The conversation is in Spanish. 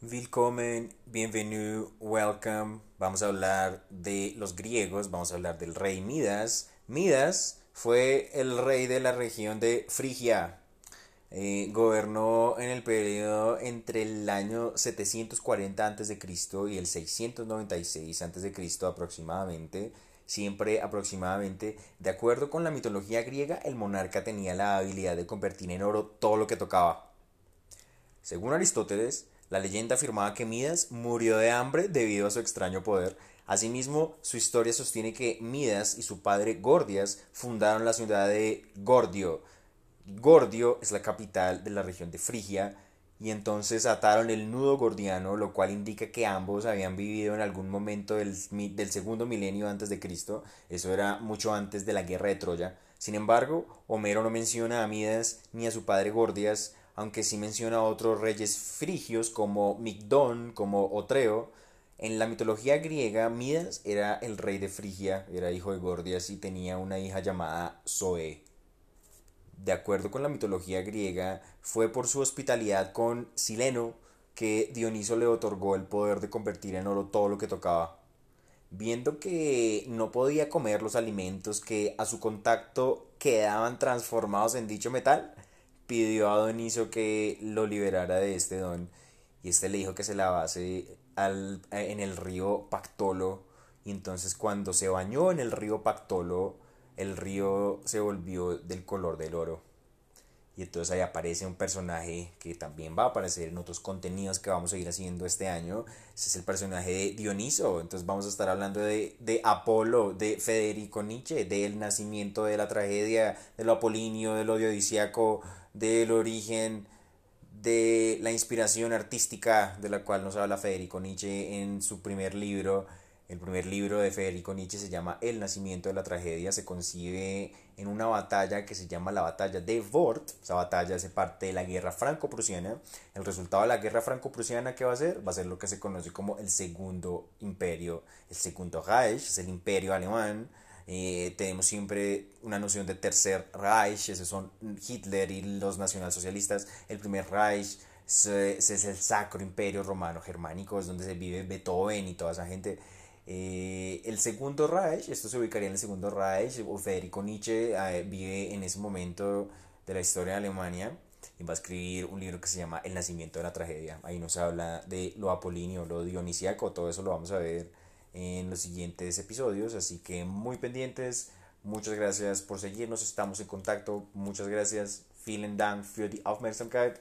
Willkommen, bienvenue, welcome. Vamos a hablar de los griegos, vamos a hablar del rey Midas. Midas fue el rey de la región de Frigia. Eh, gobernó en el periodo entre el año 740 a.C. y el 696 a.C. aproximadamente. Siempre aproximadamente, de acuerdo con la mitología griega, el monarca tenía la habilidad de convertir en oro todo lo que tocaba. Según Aristóteles, la leyenda afirmaba que Midas murió de hambre debido a su extraño poder. Asimismo, su historia sostiene que Midas y su padre Gordias fundaron la ciudad de Gordio. Gordio es la capital de la región de Frigia y entonces ataron el nudo gordiano, lo cual indica que ambos habían vivido en algún momento del, del segundo milenio antes de Cristo. Eso era mucho antes de la guerra de Troya. Sin embargo, Homero no menciona a Midas ni a su padre Gordias, aunque sí menciona a otros reyes frigios como Migdón, como Otreo. En la mitología griega, Midas era el rey de Frigia, era hijo de Gordias y tenía una hija llamada Zoe. De acuerdo con la mitología griega, fue por su hospitalidad con Sileno que Dioniso le otorgó el poder de convertir en oro todo lo que tocaba. Viendo que no podía comer los alimentos que a su contacto quedaban transformados en dicho metal, pidió a Doniso que lo liberara de este don y este le dijo que se lavase al, en el río Pactolo. Y entonces cuando se bañó en el río Pactolo el río se volvió del color del oro y entonces ahí aparece un personaje que también va a aparecer en otros contenidos que vamos a ir haciendo este año. Ese es el personaje de Dioniso. Entonces vamos a estar hablando de, de Apolo, de Federico Nietzsche, del nacimiento de la tragedia, de lo apolinio, del odio odisíaco, del origen de la inspiración artística de la cual nos habla Federico Nietzsche en su primer libro. El primer libro de Federico Nietzsche se llama El nacimiento de la tragedia. Se concibe en una batalla que se llama la batalla de Vort. Esa batalla hace parte de la guerra franco-prusiana. El resultado de la guerra franco-prusiana, ¿qué va a ser? Va a ser lo que se conoce como el segundo imperio. El segundo Reich es el imperio alemán eh, tenemos siempre una noción de tercer Reich, esos son Hitler y los nacionalsocialistas. El primer Reich es el Sacro Imperio Romano Germánico, es donde se vive Beethoven y toda esa gente. Eh, el segundo Reich, esto se ubicaría en el segundo Reich, o Federico Nietzsche eh, vive en ese momento de la historia de Alemania y va a escribir un libro que se llama El nacimiento de la tragedia. Ahí nos habla de lo apolinio, lo dionisíaco, todo eso lo vamos a ver en los siguientes episodios. Así que muy pendientes. Muchas gracias por seguirnos. Estamos en contacto. Muchas gracias. Vielen Dank für die Aufmerksamkeit.